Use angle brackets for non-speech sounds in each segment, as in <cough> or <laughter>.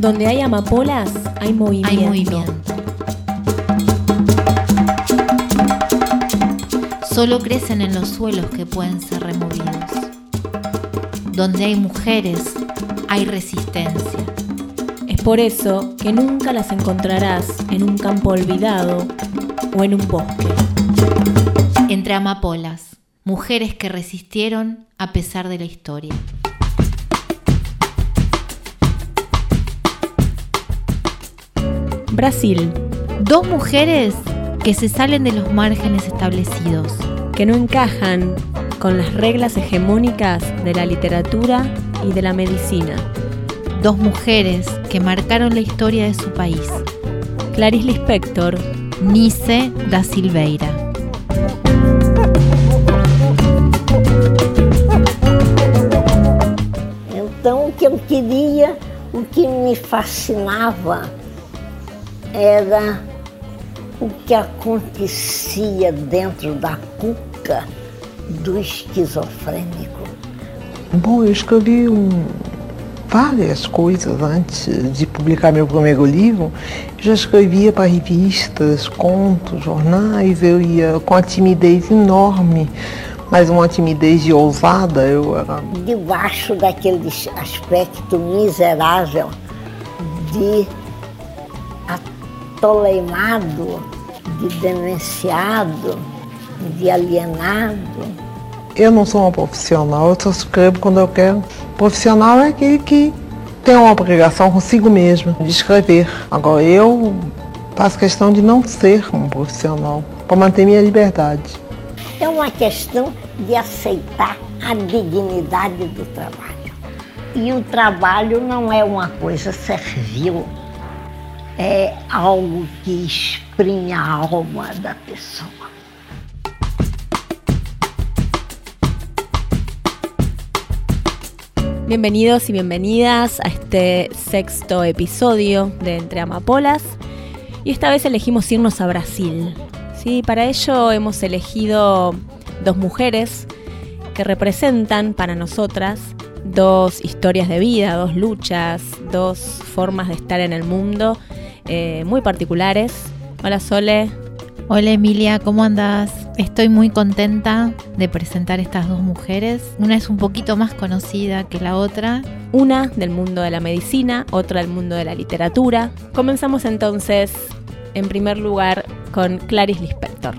Donde hay amapolas, hay movimiento. Hay movimiento. Solo crecen en los suelos que pueden ser removidos. Donde hay mujeres, hay resistencia. Es por eso que nunca las encontrarás en un campo olvidado o en un bosque. Entre amapolas, mujeres que resistieron a pesar de la historia. Brasil, Dos mujeres que se salen de los márgenes establecidos. que no encajan con las reglas hegemónicas de la literatura y de la medicina. Dos mujeres que marcaron la historia de su país. Clarice Lispector, Nice da Silveira. Então, o que eu queria, o que me fascinava era o que acontecia dentro da cuca do esquizofrênico. Bom, eu escrevi um, várias coisas antes de publicar meu primeiro livro. Eu já escrevia para revistas, contos, jornais, eu ia com a timidez enorme, mas uma timidez de ousada, eu era Debaixo daquele aspecto miserável de atoleimado, de demenciado, de alienado. Eu não sou uma profissional, eu só escrevo quando eu quero. Profissional é aquele que tem uma obrigação consigo mesmo de escrever. Agora eu faço questão de não ser um profissional para manter minha liberdade. É uma questão de aceitar a dignidade do trabalho. E o trabalho não é uma coisa servil, é algo que exprime a alma da pessoa. bienvenidos y bienvenidas a este sexto episodio de Entre Amapolas. Y esta vez elegimos irnos a Brasil. ¿sí? Para ello hemos elegido dos mujeres que representan para nosotras dos historias de vida, dos luchas, dos formas de estar en el mundo eh, muy particulares. Hola Sole. Hola Emilia, ¿cómo andas? Estoy muy contenta de presentar estas dos mujeres. Una es un poquito más conocida que la otra. Una del mundo de la medicina, otra del mundo de la literatura. Comenzamos entonces, en primer lugar, con Clarice Lispector.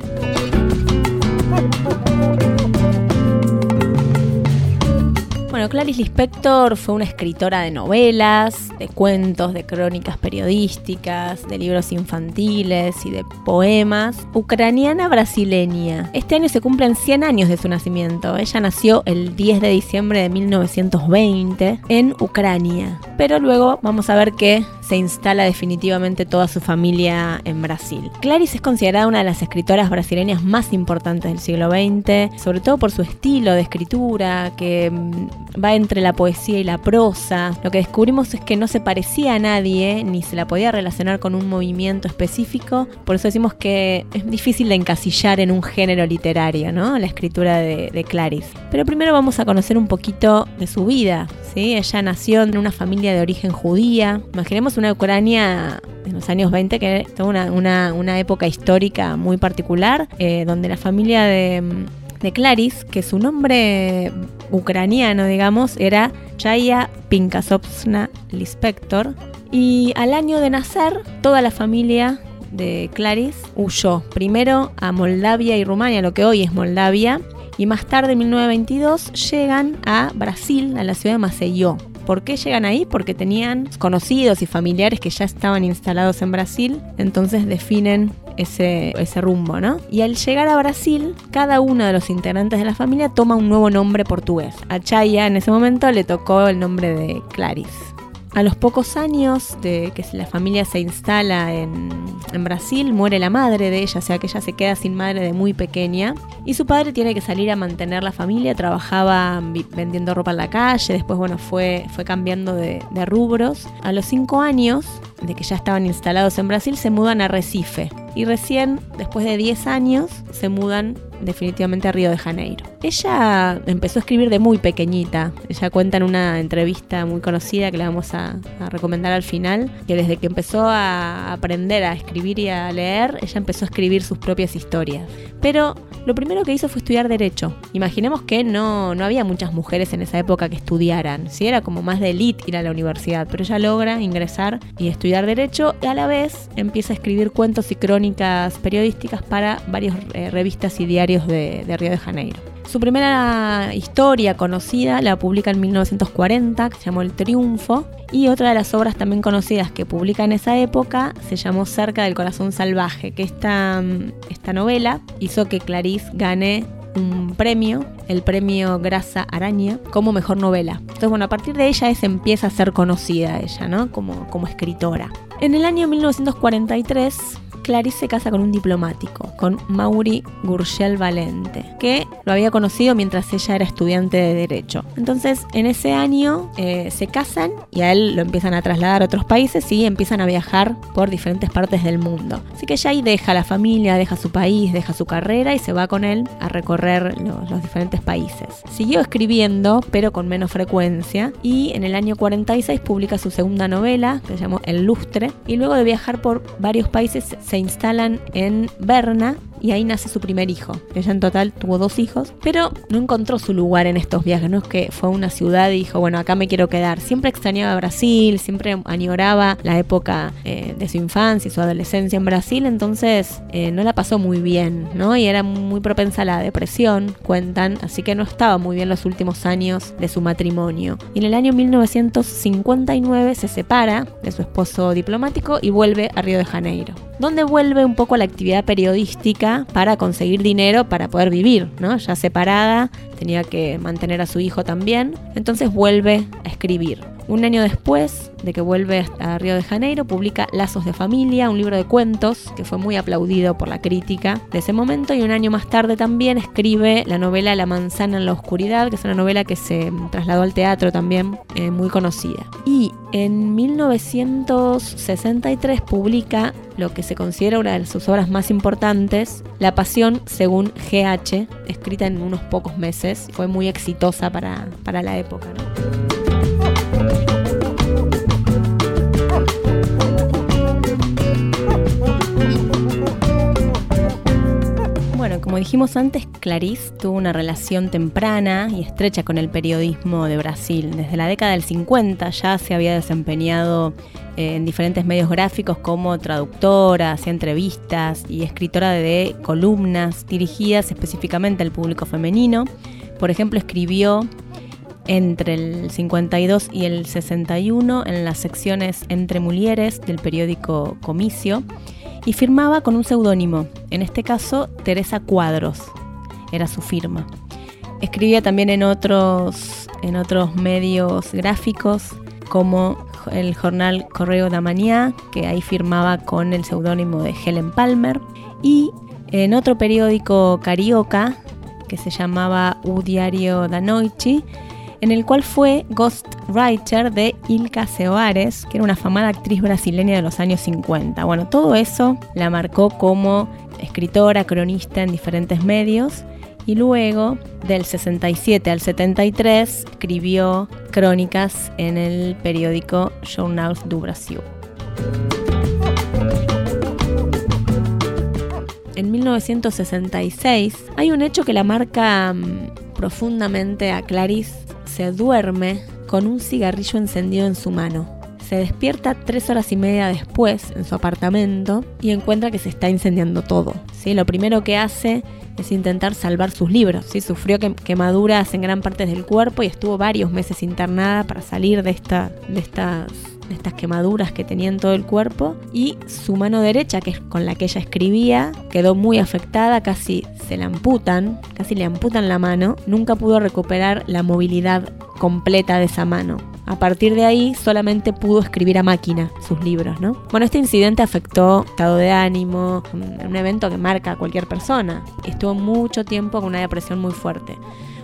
Bueno, Clarice Lispector fue una escritora de novelas, de cuentos, de crónicas periodísticas, de libros infantiles y de poemas, ucraniana brasileña. Este año se cumplen 100 años de su nacimiento. Ella nació el 10 de diciembre de 1920 en Ucrania, pero luego vamos a ver que se instala definitivamente toda su familia en Brasil. Clarice es considerada una de las escritoras brasileñas más importantes del siglo XX, sobre todo por su estilo de escritura, que va entre la poesía y la prosa. Lo que descubrimos es que no se parecía a nadie, ni se la podía relacionar con un movimiento específico, por eso decimos que es difícil de encasillar en un género literario, ¿no? La escritura de, de Clarice. Pero primero vamos a conocer un poquito de su vida, Ella nació en una familia de origen judía. Imaginemos una Ucrania en los años 20 que tuvo una, época histórica muy particular, eh, donde la familia de, de Clarice, que su nombre ucraniano, digamos, era Chaya Pinkasovna Lispector. Y al año de nacer, toda la familia de Clarice huyó primero a Moldavia y Rumania, lo que hoy es Moldavia, y más tarde, en 1922, llegan a Brasil, a la ciudad de Maceió. ¿Por qué llegan ahí? Porque tenían conocidos y familiares que ya estaban instalados en Brasil, entonces definen ese, ese, rumbo, ¿no? Y al llegar a Brasil, cada uno de los integrantes de la familia toma un nuevo nombre portugués. A Chaya en ese momento le tocó el nombre de Clarice. A los pocos años de que la familia se instala en, Brasil, muere la madre de ella, o sea que ella se queda sin madre de muy pequeña. Y su padre tiene que salir a mantener la familia, trabajaba vendiendo ropa en la calle, después bueno, fue, fue cambiando de, de rubros. A los cinco años, de que ya estaban instalados en Brasil, se mudan a Recife. Y recién, después de 10 años, se mudan definitivamente a Río de Janeiro. Ella empezó a escribir de muy pequeñita. Ella cuenta en una entrevista muy conocida que le vamos a, a recomendar al final, que desde que empezó a aprender a escribir y a leer, ella empezó a escribir sus propias historias. Pero lo primero que hizo fue estudiar Derecho. Imaginemos que no, no había muchas mujeres en esa época que estudiaran, si era como más de elite ir a la universidad, pero ella logra ingresar y estudiar Derecho y a la vez empieza a escribir cuentos y crónicas periodísticas para varias eh, revistas y diarios de, de Río de Janeiro. Su primera historia conocida la publica en 1940, que se llamó El Triunfo, y otra de las obras también conocidas que publica en esa época se llamó Cerca del Corazón Salvaje, que esta, esta novela hizo que Clarice gane un premio, el premio Grasa Araña, como mejor novela. Entonces, bueno, a partir de ella es empieza a ser conocida ella, ¿no? Como, como escritora. En el año 1943 Clarice se casa con un diplomático, con Mauri Gurgel Valente, que lo había conocido mientras ella era estudiante de Derecho. Entonces, en ese año eh, se casan y a él lo empiezan a trasladar a otros países y empiezan a viajar por diferentes partes del mundo. Así que ella ahí deja la familia, deja su país, deja su carrera y se va con él a recorrer los, diferentes países. Siguió escribiendo, pero con menos frecuencia, y en el año 46 publica su segunda novela, que se llamó El Lustre, y luego de viajar por varios países se instalan en Berna y ahí nace su primer hijo. Ella en total tuvo dos hijos, pero no encontró su lugar en estos viajes. No es que fue a una ciudad y dijo, bueno, acá me quiero quedar. Siempre extrañaba Brasil, siempre añoraba la época eh, de su infancia y su adolescencia en Brasil, entonces eh, no la pasó muy bien, ¿no? Y era muy propensa a la depresión, cuentan, así que no estaba muy bien los últimos años de su matrimonio. Y en el año 1959 se separa de su esposo diplomático y vuelve a Río de Janeiro, donde vuelve un poco a la actividad periodística para conseguir dinero para poder vivir, ¿no? Ya separada, tenía que mantener a su hijo también, entonces vuelve a escribir. Un año después de que vuelve a Río de Janeiro, publica Lazos de Familia, un libro de cuentos que fue muy aplaudido por la crítica de ese momento, y un año más tarde también escribe la novela La manzana en la oscuridad, que es una novela que se trasladó al teatro también, eh, muy conocida. Y en 1963 publica lo que se considera una de sus obras más importantes, La Pasión según GH, escrita en unos pocos meses. Fue muy exitosa para, para la época. ¿no? Bueno, como dijimos antes, Clarice tuvo una relación temprana y estrecha con el periodismo de Brasil. Desde la década del 50 ya se había desempeñado eh, en diferentes medios gráficos como traductora, hacía entrevistas y escritora de columnas dirigidas específicamente al público femenino. Por ejemplo, escribió entre el 52 y el 61 en las secciones Entre Mulieres del periódico Comicio y firmaba con un seudónimo, en este caso Teresa Cuadros, era su firma. Escribía también en otros, en otros medios gráficos como el jornal Correo da Mañá, que ahí firmaba con el seudónimo de Helen Palmer, y en otro periódico carioca que se llamaba U Diario da Noite, en el cual fue ghostwriter de Ilka Seoares, que era una afamada actriz brasileña de los años 50. Bueno, todo eso la marcó como escritora, cronista en diferentes medios y luego del 67 al 73 escribió crónicas en el periódico Jornal do Brasil. En 1966 hay un hecho que la marca mm, profundamente a Clarice. Se duerme con un cigarrillo encendido en su mano. Se despierta tres horas y media después en su apartamento y encuentra que se está incendiando todo. ¿sí? Lo primero que hace es intentar salvar sus libros. ¿sí? Sufrió quemaduras en gran parte del cuerpo y estuvo varios meses internada para salir de, esta, estas de estas quemaduras que tenía en todo el cuerpo y su mano derecha, que es con la que ella escribía, quedó muy afectada, casi se la amputan, casi le amputan la mano, nunca pudo recuperar la movilidad completa de esa mano. A partir de ahí solamente pudo escribir a máquina sus libros, ¿no? Bueno, este incidente afectó estado de ánimo, un evento que marca a cualquier persona. Estuvo mucho tiempo con una depresión muy fuerte.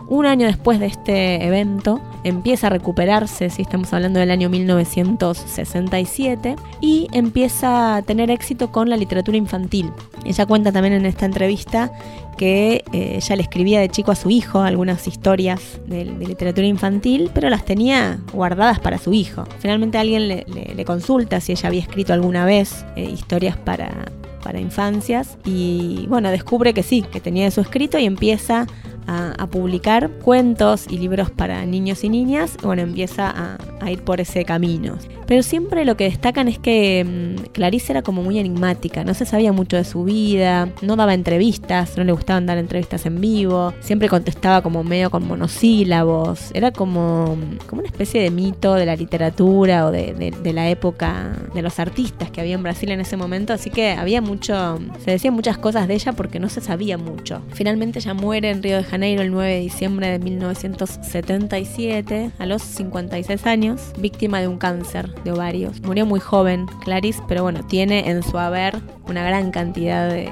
Un año después de este evento, empieza a recuperarse, si estamos hablando del año 1967, y empieza a tener éxito con la literatura infantil. Ella cuenta también en esta entrevista que eh, ella le escribía de chico a su hijo algunas historias de, literatura infantil, pero las tenía guardadas para su hijo. Finalmente alguien le, consulta si ella había escrito alguna vez eh, historias para, para infancias y bueno, descubre que sí, que tenía eso escrito y empieza a, publicar cuentos y libros para niños y niñas, bueno, empieza a, ir por ese camino. Pero siempre lo que destacan es que mm, Clarice era como muy enigmática, no se sabía mucho de su vida, no daba entrevistas, no le gustaban dar entrevistas en vivo, siempre contestaba como medio con monosílabos, era como, como una especie de mito de la literatura o de, de la época de los artistas que había en Brasil en ese momento, así que había mucho, se decían muchas cosas de ella porque no se sabía mucho. Finalmente ella muere en Río de Janeiro el 9 de diciembre de 1977, a los 56 años, víctima de un cáncer de ovarios. Murió muy joven, Clarice, pero bueno, tiene en su haber una gran cantidad de,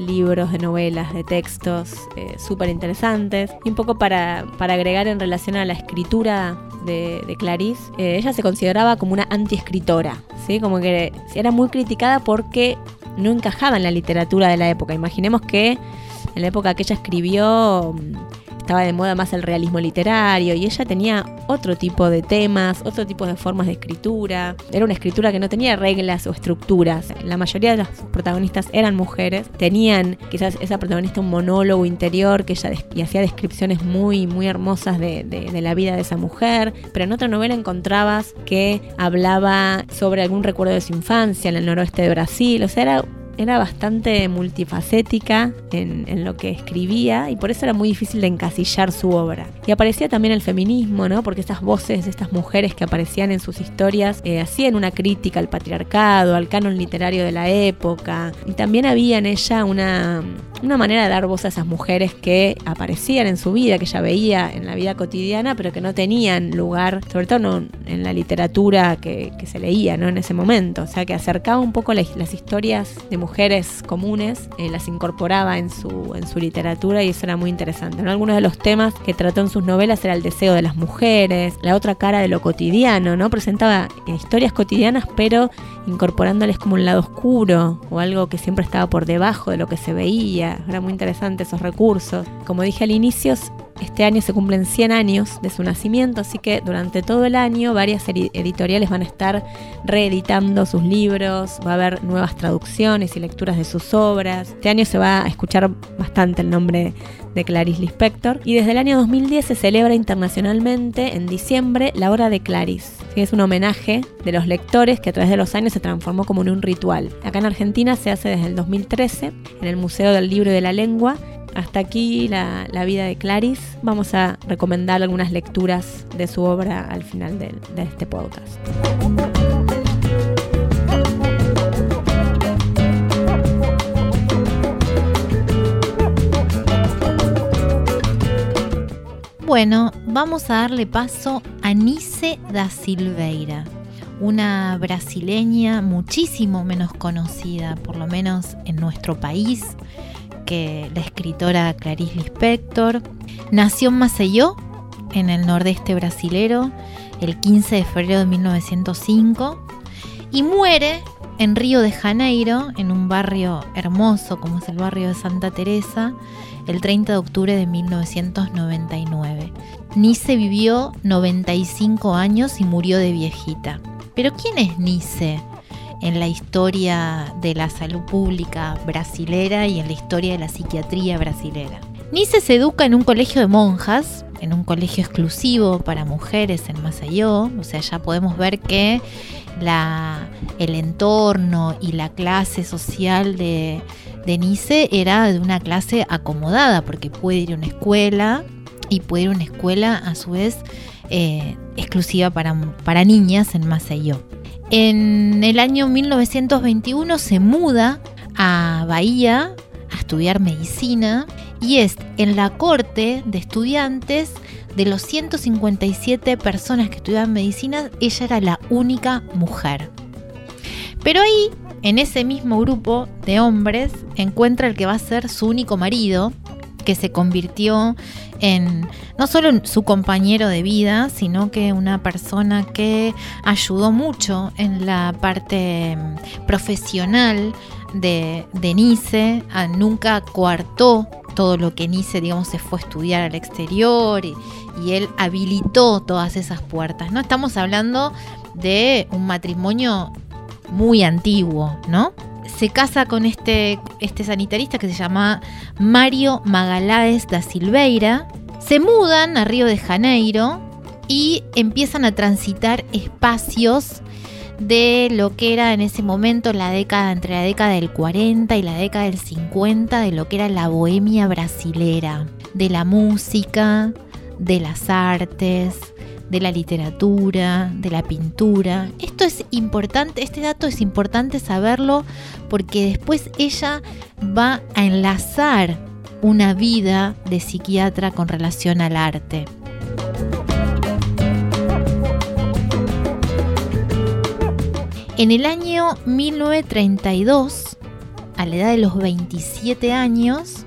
libros, de novelas, de textos eh, súper interesantes. Y un poco para, para, agregar en relación a la escritura de, Clarice, eh, ella se consideraba como una antiescritora, ¿sí? como que era muy criticada porque no encajaba en la literatura de la época. Imaginemos que en la época que ella escribió estaba de moda más el realismo literario y ella tenía otro tipo de temas, otro tipo de formas de escritura. Era una escritura que no tenía reglas o estructuras. La mayoría de las protagonistas eran mujeres. Tenían quizás esa protagonista un monólogo interior que ella y hacía descripciones muy, muy hermosas de, de la vida de esa mujer. Pero en otra novela encontrabas que hablaba sobre algún recuerdo de su infancia en el noroeste de Brasil. O sea, era era bastante multifacética en, lo que escribía y por eso era muy difícil de encasillar su obra. Y aparecía también el feminismo, ¿no? Porque estas voces de estas mujeres que aparecían en sus historias eh, hacían una crítica al patriarcado, al canon literario de la época. Y también había en ella una, una manera de dar voz a esas mujeres que aparecían en su vida, que ella veía en la vida cotidiana, pero que no tenían lugar, sobre todo no en la literatura que, se leía ¿no? en ese momento. O sea, que acercaba un poco las, historias de mujeres comunes, eh, las incorporaba en su, en su literatura y eso era muy interesante. ¿no? Algunos de los temas que trató en sus novelas era el deseo de las mujeres, la otra cara de lo cotidiano, ¿no? Presentaba historias cotidianas, pero incorporándoles como un lado oscuro o algo que siempre estaba por debajo de lo que se veía. Era muy interesante esos recursos. Como dije al inicio, este año se cumplen 100 años de su nacimiento, así que durante todo el año varias editoriales van a estar reeditando sus libros, va a haber nuevas traducciones y lecturas de sus obras. Este año se va a escuchar bastante el nombre de Clarice Lispector y desde el año 2010 se celebra internacionalmente en diciembre la hora de Clarice. Es un homenaje de los lectores que a través de los años se transformó como en un ritual. Acá en Argentina se hace desde el 2013 en el Museo del Libro y de la Lengua hasta aquí la, vida de Clarice. Vamos a recomendar algunas lecturas de su obra al final de, de este podcast. Bueno, vamos a darle paso a Nice da Silveira, una brasileña muchísimo menos conocida, por lo menos en nuestro país, la escritora Clarice Lispector. Nació en Maceió, en el nordeste brasilero, el 15 de febrero de 1905 y muere en Río de Janeiro, en un barrio hermoso como es el barrio de Santa Teresa, el 30 de octubre de 1999. Nice vivió 95 años y murió de viejita. Pero ¿quién es Nice? En la historia de la salud pública brasilera y en la historia de la psiquiatría brasilera. Nice se educa en un colegio de monjas, en un colegio exclusivo para mujeres en Masayó, o sea, ya podemos ver que el entorno y la clase social de, de Nice era de una clase acomodada, porque puede ir a una escuela y puede ir a una escuela a su vez eh, exclusiva para, para niñas en Masayó. En el año 1921 se muda a Bahía a estudiar medicina y es en la corte de estudiantes de los 157 personas que estudiaban medicina, ella era la única mujer. Pero ahí, en ese mismo grupo de hombres, encuentra el que va a ser su único marido, que se convirtió en no solo en su compañero de vida, sino que una persona que ayudó mucho en la parte mm, profesional de, de Nice, a- nunca coartó todo lo que Nice, digamos, se fue a estudiar al exterior y, y él habilitó todas esas puertas, ¿no? Estamos hablando de un matrimonio muy antiguo, ¿no? Se casa con este, este sanitarista que se llama Mario Magalhães da Silveira. Se mudan a Río de Janeiro y empiezan a transitar espacios de lo que era en ese momento la década, entre la década del 40 y la década del 50, de lo que era la bohemia brasilera, de la música, de las artes, de la literatura, de la pintura. Esto es importante, este dato es importante saberlo porque después ella va a enlazar una vida de psiquiatra con relación al arte. En el año 1932, a la edad de los 27 años,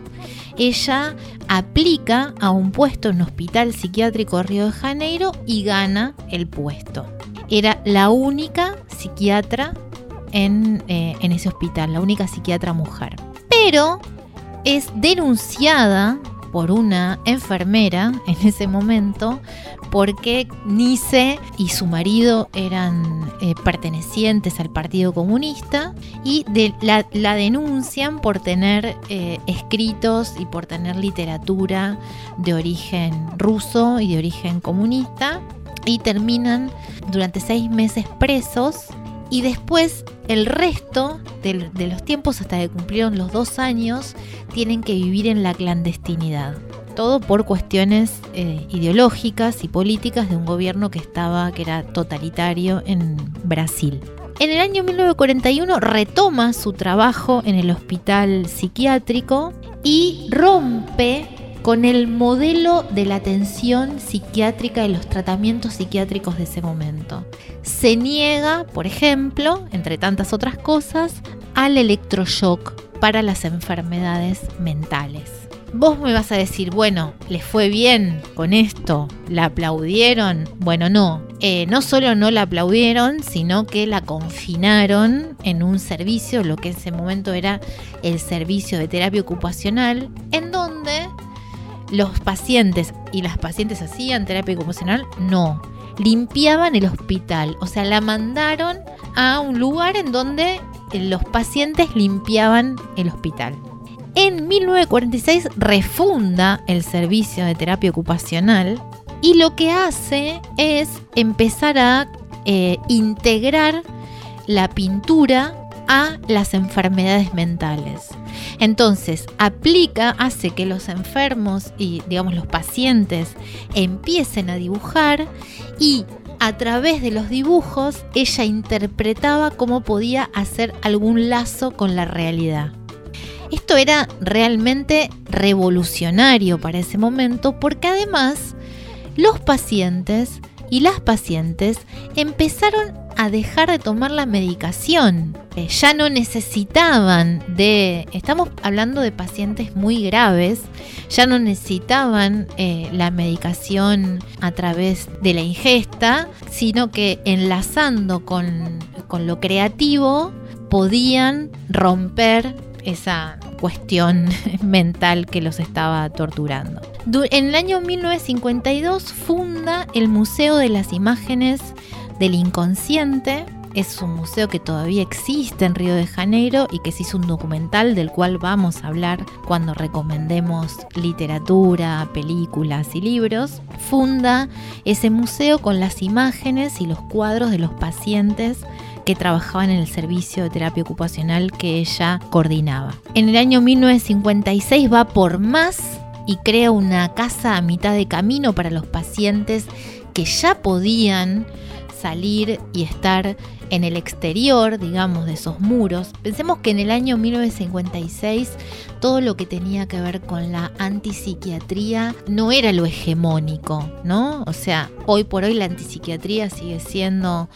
ella aplica a un puesto en hospital psiquiátrico Río de Janeiro y gana el puesto. Era la única psiquiatra en, eh, en ese hospital, la única psiquiatra mujer. Pero es denunciada por una enfermera en ese momento porque Nice y su marido eran eh, pertenecientes al Partido Comunista y la, denuncian por tener eh, escritos y por tener literatura de origen ruso y de origen comunista y terminan durante seis meses presos y después el resto de, los tiempos hasta que cumplieron los dos años tienen que vivir en la clandestinidad. Todo por cuestiones eh, ideológicas y políticas de un gobierno que estaba, que era totalitario en Brasil. En el año 1941 retoma su trabajo en el hospital psiquiátrico y rompe con el modelo de la atención psiquiátrica y los tratamientos psiquiátricos de ese momento. Se niega, por ejemplo, entre tantas otras cosas, al electroshock para las enfermedades mentales. Vos me vas a decir, bueno, ¿les fue bien con esto? ¿La aplaudieron? Bueno, no. Eh, no solo no la aplaudieron, sino que la confinaron en un servicio, lo que en ese momento era el servicio de terapia ocupacional, en donde los pacientes y las pacientes hacían terapia ocupacional, no. Limpiaban el hospital, o sea, la mandaron a un lugar en donde los pacientes limpiaban el hospital. En 1946 refunda el servicio de terapia ocupacional y lo que hace es empezar a eh, integrar la pintura a las enfermedades mentales. Entonces, aplica, hace que los enfermos y, digamos, los pacientes empiecen a dibujar y a través de los dibujos ella interpretaba cómo podía hacer algún lazo con la realidad. Esto era realmente revolucionario para ese momento porque además los pacientes y las pacientes empezaron a dejar de tomar la medicación. Ya no necesitaban de, estamos hablando de pacientes muy graves, ya no necesitaban eh, la medicación a través de la ingesta, sino que enlazando con, con lo creativo podían romper esa cuestión <laughs> mental que los estaba torturando. En el año 1952 funda el Museo de las Imágenes del Inconsciente. Es un museo que todavía existe en Río de Janeiro y que se hizo un documental del cual vamos a hablar cuando recomendemos literatura, películas y libros. Funda ese museo con las imágenes y los cuadros de los pacientes que trabajaban en el servicio de terapia ocupacional que ella coordinaba. En el año 1956 va por más y crea una casa a mitad de camino para los pacientes que ya podían salir y estar en el exterior, digamos, de esos muros. Pensemos que en el año 1956 todo lo que tenía que ver con la antipsiquiatría no era lo hegemónico, ¿no? O sea, hoy por hoy la antipsiquiatría sigue siendo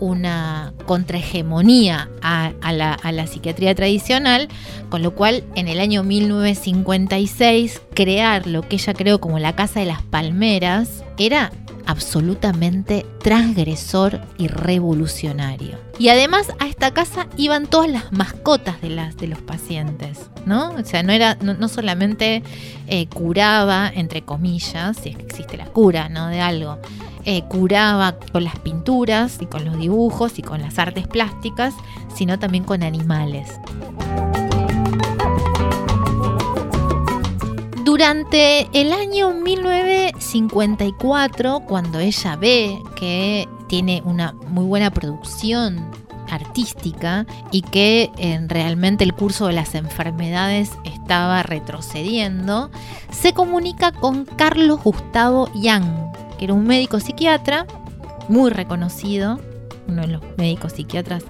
una contrahegemonía a, la, a la psiquiatría tradicional, con lo cual en el año 1956 crear lo que ella creó como la Casa de las Palmeras era absolutamente transgresor y revolucionario. Y además a esta casa iban todas las mascotas de, las, de los pacientes, ¿no? O sea, no, era, no, solamente eh, curaba, entre comillas, si es que existe la cura, ¿no? De algo. Eh, curaba con las pinturas y con los dibujos y con las artes plásticas, sino también con animales. Durante el año 1954, cuando ella ve que tiene una muy buena producción artística y que eh, realmente el curso de las enfermedades estaba retrocediendo, se comunica con Carlos Gustavo Young, que era un médico psiquiatra muy reconocido, uno de los médicos psiquiatras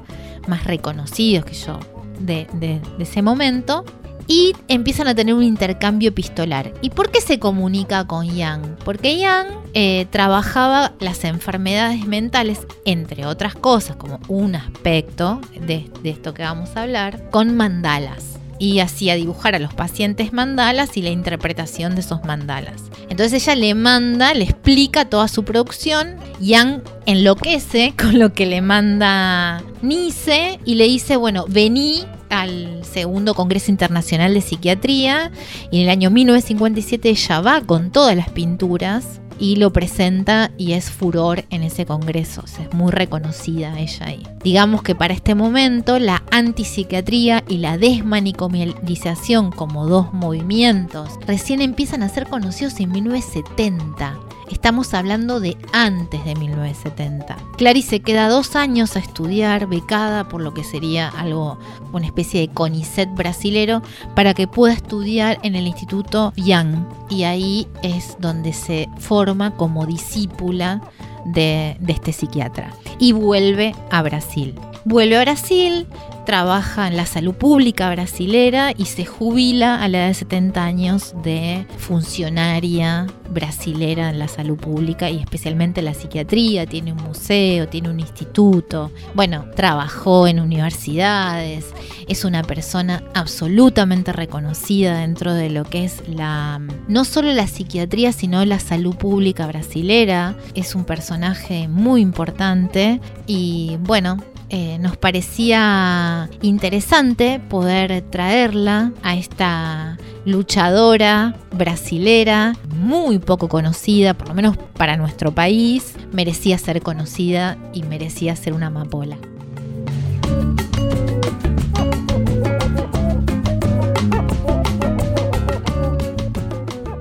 más reconocidos que yo de ese momento, y empiezan a tener un intercambio epistolar. ¿Y por qué se comunica con Yang? Porque Yang eh, trabajaba las enfermedades mentales, entre otras cosas, como un aspecto de, esto que vamos a hablar, con mandalas y hacía dibujar a los pacientes mandalas y la interpretación de esos mandalas. Entonces ella le manda, le explica toda su producción. Yang enloquece con lo que le manda Nice y le dice, bueno, vení al segundo Congreso Internacional de Psiquiatría y en el año 1957 ella va con todas las pinturas y lo presenta y es furor en ese congreso, es muy reconocida ella ahí. Digamos que para este momento la antipsiquiatría y la desmanicomialización como dos movimientos recién empiezan a ser conocidos en 1970 Estamos hablando de antes de 1970. Clarice queda dos años a estudiar, becada por lo que sería algo, una especie de CONICET brasilero, para que pueda estudiar en el Instituto Young. Y ahí es donde se forma como discípula de, de este psiquiatra. Y vuelve a Brasil. Vuelve a Brasil, trabaja en la salud pública brasilera y se jubila a la edad de 70 años de funcionaria brasilera en la salud pública y especialmente en la psiquiatría. Tiene un museo, tiene un instituto. Bueno, trabajó en universidades. Es una persona absolutamente reconocida dentro de lo que es la no solo la psiquiatría, sino la salud pública brasilera. Es un personaje muy importante y bueno, eh, nos parecía interesante poder traerla a esta luchadora brasilera, muy poco conocida, por lo menos para nuestro país, merecía ser conocida y merecía ser una amapola.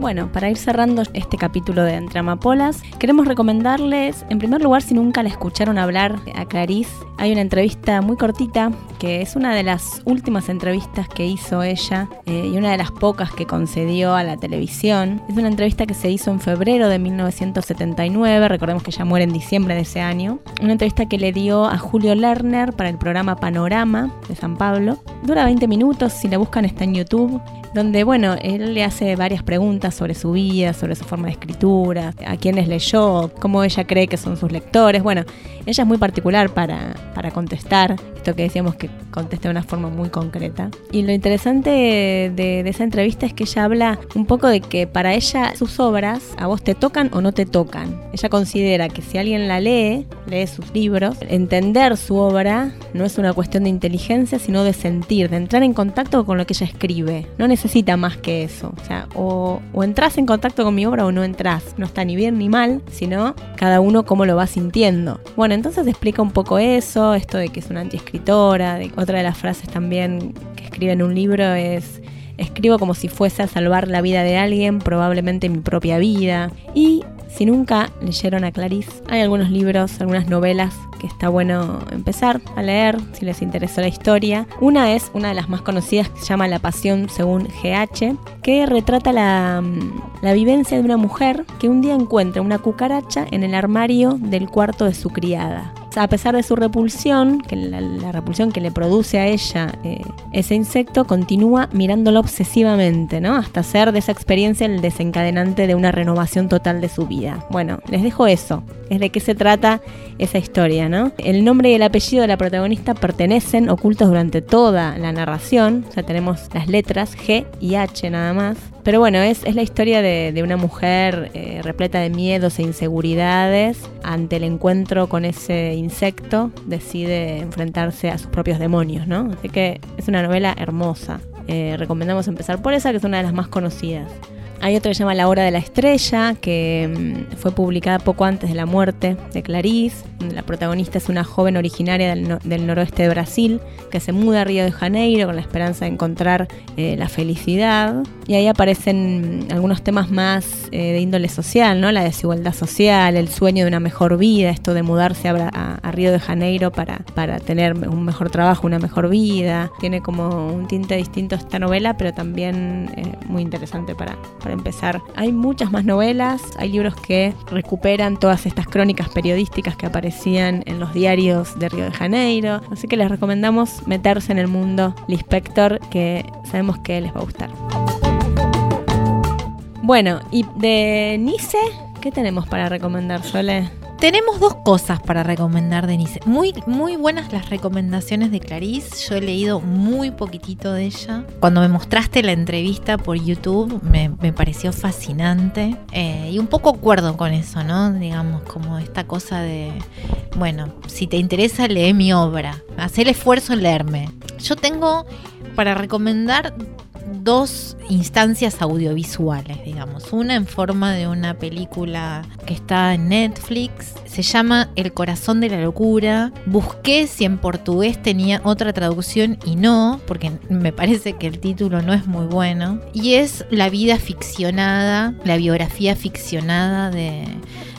Bueno, para ir cerrando este capítulo de Entre Amapolas, queremos recomendarles, en primer lugar, si nunca la escucharon hablar a Clarice, hay una entrevista muy cortita que es una de las últimas entrevistas que hizo ella eh, y una de las pocas que concedió a la televisión. Es una entrevista que se hizo en febrero de 1979, recordemos que ella muere en diciembre de ese año. Una entrevista que le dio a Julio Lerner para el programa Panorama de San Pablo. Dura 20 minutos, si la buscan está en YouTube donde, bueno, él le hace varias preguntas sobre su vida, sobre su forma de escritura, a quiénes leyó, cómo ella cree que son sus lectores. Bueno, ella es muy particular para, para contestar, esto que decíamos que contesta de una forma muy concreta. Y lo interesante de, de, esa entrevista es que ella habla un poco de que para ella sus obras a vos te tocan o no te tocan. Ella considera que si alguien la lee, lee sus libros, entender su obra no es una cuestión de inteligencia, sino de sentir, de entrar en contacto con lo que ella escribe. No necesita más que eso. O sea, o, entras en contacto con mi obra o no entras. No está ni bien ni mal, sino cada uno cómo lo va sintiendo. Bueno, entonces explica un poco eso, esto de que es una antiescritora. Otra de las frases también que escribe en un libro es escribo como si fuese a salvar la vida de alguien, probablemente mi propia vida. Y si nunca leyeron a Clarice, hay algunos libros, algunas novelas que está bueno empezar a leer si les interesó la historia. Una es una de las más conocidas que se llama La Pasión según GH, que retrata la, la vivencia de una mujer que un día encuentra una cucaracha en el armario del cuarto de su criada. A pesar de su repulsión, que la, repulsión que le produce a ella eh, ese insecto, continúa mirándolo obsesivamente, ¿no? Hasta ser de esa experiencia el desencadenante de una renovación total de su vida. Bueno, les dejo eso. Es de qué se trata esa historia, ¿no? El nombre y el apellido de la protagonista pertenecen ocultos durante toda la narración. O sea, tenemos las letras G y H nada más. Pero bueno, es, la historia de, una mujer eh, repleta de miedos e inseguridades. Ante el encuentro con ese insecto, decide enfrentarse a sus propios demonios, ¿no? Así que es una novela hermosa. Eh, recomendamos empezar por esa, que es una de las más conocidas. Hay otra que se llama La Hora de la Estrella, que mm, fue publicada poco antes de la muerte de Clarice. La protagonista es una joven originaria del, noroeste de Brasil que se muda a Río de Janeiro con la esperanza de encontrar eh, la felicidad. Y ahí aparecen algunos temas más eh, de índole social, ¿no? La desigualdad social, el sueño de una mejor vida, esto de mudarse a, Río de Janeiro para, para tener un mejor trabajo, una mejor vida. Tiene como un tinte distinto esta novela, pero también eh, muy interesante para, para empezar. Hay muchas más novelas, hay libros que recuperan todas estas crónicas periodísticas que aparecían en los diarios de Río de Janeiro. Así que les recomendamos meterse en el mundo Lispector, que sabemos que les va a gustar. Bueno, y de Nice, ¿qué tenemos para recomendar, Sole? Tenemos dos cosas para recomendar, Denise. Muy, muy buenas las recomendaciones de Clarice. Yo he leído muy poquitito de ella. Cuando me mostraste la entrevista por YouTube, me, pareció fascinante. Eh, y un poco acuerdo con eso, ¿no? Digamos, como esta cosa de, bueno, si te interesa, lee mi obra. Haz el esfuerzo en leerme. Yo tengo para recomendar dos instancias audiovisuales, digamos. Una en forma de una película que está en Netflix, se llama El corazón de la locura. Busqué si en portugués tenía otra traducción y no, porque me parece que el título no es muy bueno. Y es la vida ficcionada, la biografía ficcionada de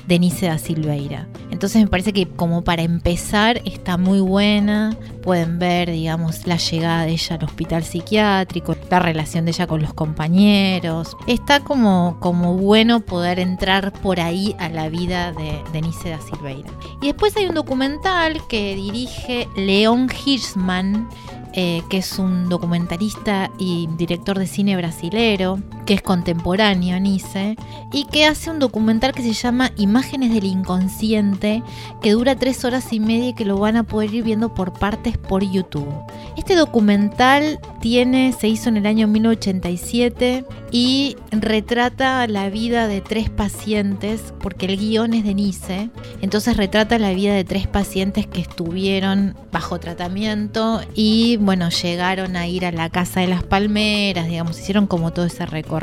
Denise da Silveira. Entonces me parece que como para empezar está muy buena. Pueden ver, digamos, la llegada de ella al hospital psiquiátrico, la relación de ella con los compañeros. Está como, como bueno poder entrar por ahí a la vida de Denise da Silveira. Y después hay un documental que dirige León Hirschman eh, que es un documentalista y director de cine brasilero, que es contemporáneo, Nice, y que hace un documental que se llama Imágenes del Inconsciente, que dura tres horas y media y que lo van a poder ir viendo por partes por YouTube. Este documental tiene, se hizo en el año 1987 y retrata la vida de tres pacientes, porque el guion es de Nice, entonces retrata la vida de tres pacientes que estuvieron bajo tratamiento y bueno, llegaron a ir a la Casa de las Palmeras, digamos, hicieron como todo ese recorrido.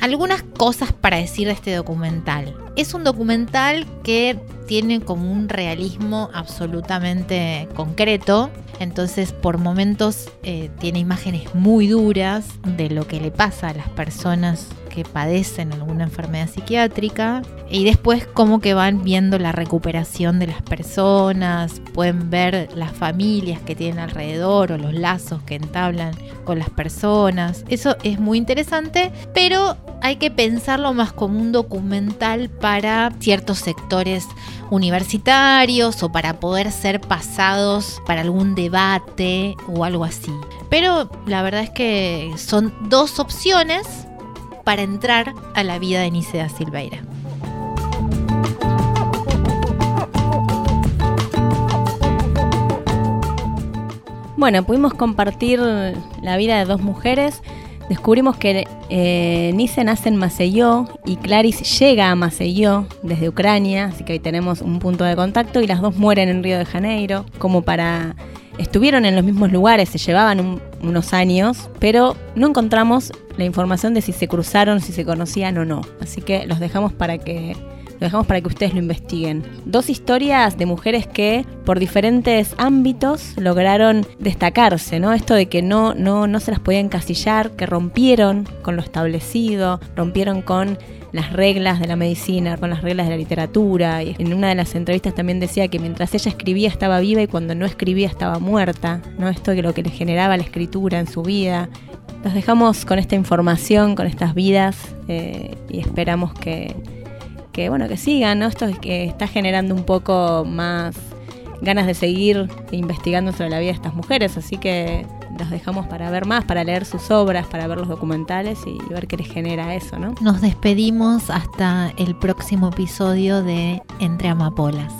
Algunas cosas para decir de este documental. Es un documental que tiene como un realismo absolutamente concreto, entonces por momentos eh, tiene imágenes muy duras de lo que le pasa a las personas que padecen alguna enfermedad psiquiátrica y después como que van viendo la recuperación de las personas, pueden ver las familias que tienen alrededor o los lazos que entablan con las personas. Eso es muy interesante, pero hay que pensarlo más como un documental para ciertos sectores universitarios o para poder ser pasados para algún debate o algo así. Pero la verdad es que son dos opciones para entrar a la vida de Nicea Silveira. Bueno, pudimos compartir la vida de dos mujeres. Descubrimos que eh, Nice nace en Maceió y Clarice llega a Maceió desde Ucrania, así que ahí tenemos un punto de contacto y las dos mueren en Río de Janeiro, como para estuvieron en los mismos lugares, se llevaban unos años, pero no encontramos la información de si se cruzaron, si se conocían o no. Así que los dejamos para que lo dejamos para que ustedes lo investiguen. Dos historias de mujeres que por diferentes ámbitos lograron destacarse, ¿no? Esto de que no, no, no se las podía encasillar, que rompieron con lo establecido, rompieron con las reglas de la medicina, con las reglas de la literatura. Y en una de las entrevistas también decía que mientras ella escribía estaba viva y cuando no escribía estaba muerta, ¿no? Esto que lo que le generaba la escritura en su vida. Los dejamos con esta información, con estas vidas eh, y esperamos que, que, bueno, que sigan, ¿no? Esto es que está generando un poco más ganas de seguir investigando sobre la vida de estas mujeres, así que los dejamos para ver más, para leer sus obras, para ver los documentales y ver qué les genera eso, ¿no? Nos despedimos hasta el próximo episodio de Entre Amapolas.